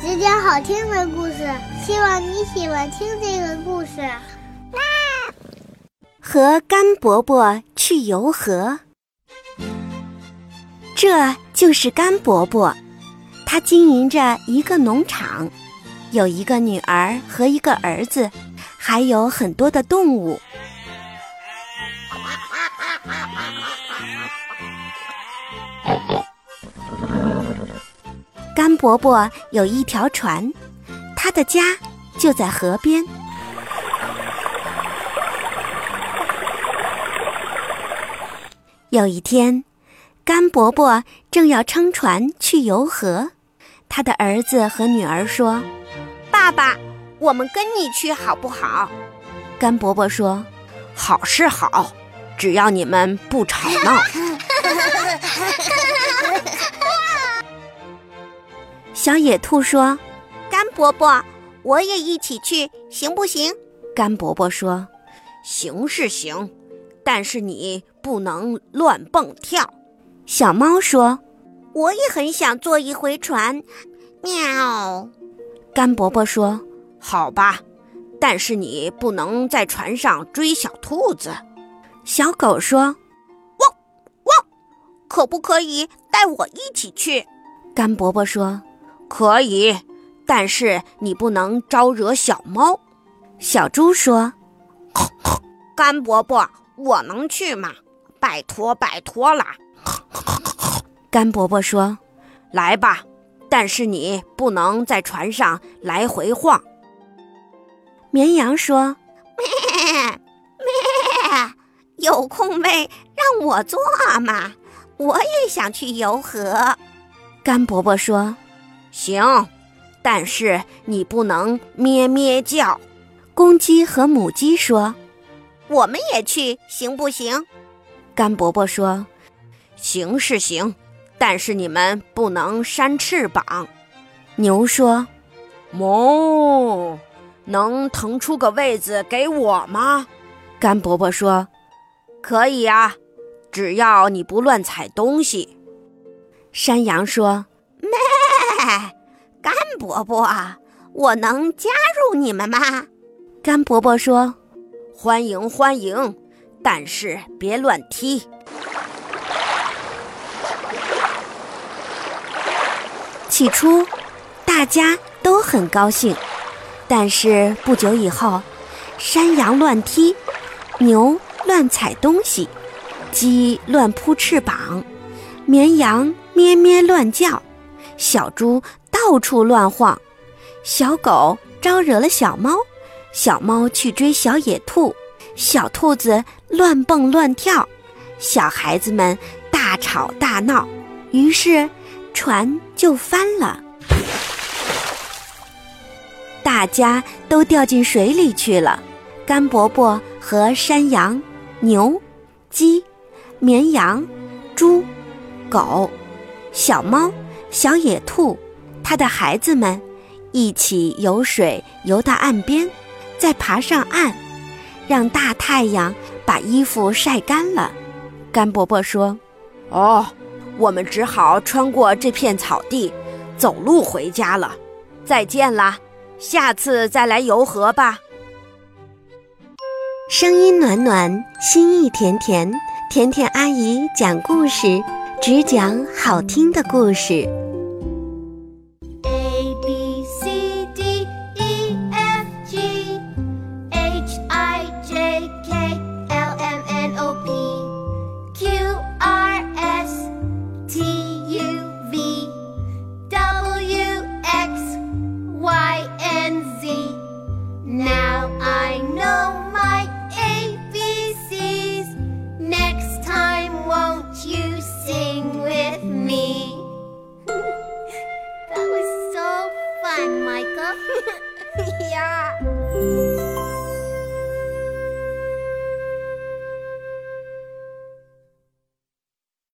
只讲好听的故事，希望你喜欢听这个故事。和甘伯伯去游河，这就是甘伯伯，他经营着一个农场，有一个女儿和一个儿子，还有很多的动物。甘伯伯有一条船，他的家就在河边。有一天，甘伯伯正要撑船去游河，他的儿子和女儿说：“爸爸，我们跟你去好不好？”甘伯伯说：“好是好，只要你们不吵闹。”小野兔说：“甘伯伯，我也一起去，行不行？”甘伯伯说：“行是行，但是你不能乱蹦跳。”小猫说：“我也很想坐一回船。”喵。甘伯伯说：“好吧，但是你不能在船上追小兔子。”小狗说：“汪汪，可不可以带我一起去？”甘伯伯说。可以，但是你不能招惹小猫。小猪说：“甘伯伯，我能去吗？拜托，拜托了。”甘伯伯说：“来吧，但是你不能在船上来回晃。”绵羊说：“咩咩，有空位让我坐嘛，我也想去游河。”甘伯伯说。行，但是你不能咩咩叫。公鸡和母鸡说：“我们也去，行不行？”甘伯伯说：“行是行，但是你们不能扇翅膀。”牛说：“哞，能腾出个位子给我吗？”甘伯伯说：“可以啊，只要你不乱踩东西。”山羊说。哎，甘伯伯，我能加入你们吗？甘伯伯说：“欢迎欢迎，但是别乱踢。”起初，大家都很高兴，但是不久以后，山羊乱踢，牛乱踩东西，鸡乱扑翅膀，绵羊咩咩乱叫。小猪到处乱晃，小狗招惹了小猫，小猫去追小野兔，小兔子乱蹦乱跳，小孩子们大吵大闹，于是船就翻了，大家都掉进水里去了。甘伯伯和山羊、牛、鸡、绵羊、猪、狗、小猫。小野兔，它的孩子们一起游水游到岸边，再爬上岸，让大太阳把衣服晒干了。甘伯伯说：“哦，我们只好穿过这片草地，走路回家了。再见啦，下次再来游河吧。”声音暖暖，心意甜甜，甜甜阿姨讲故事。只讲好听的故事。呀。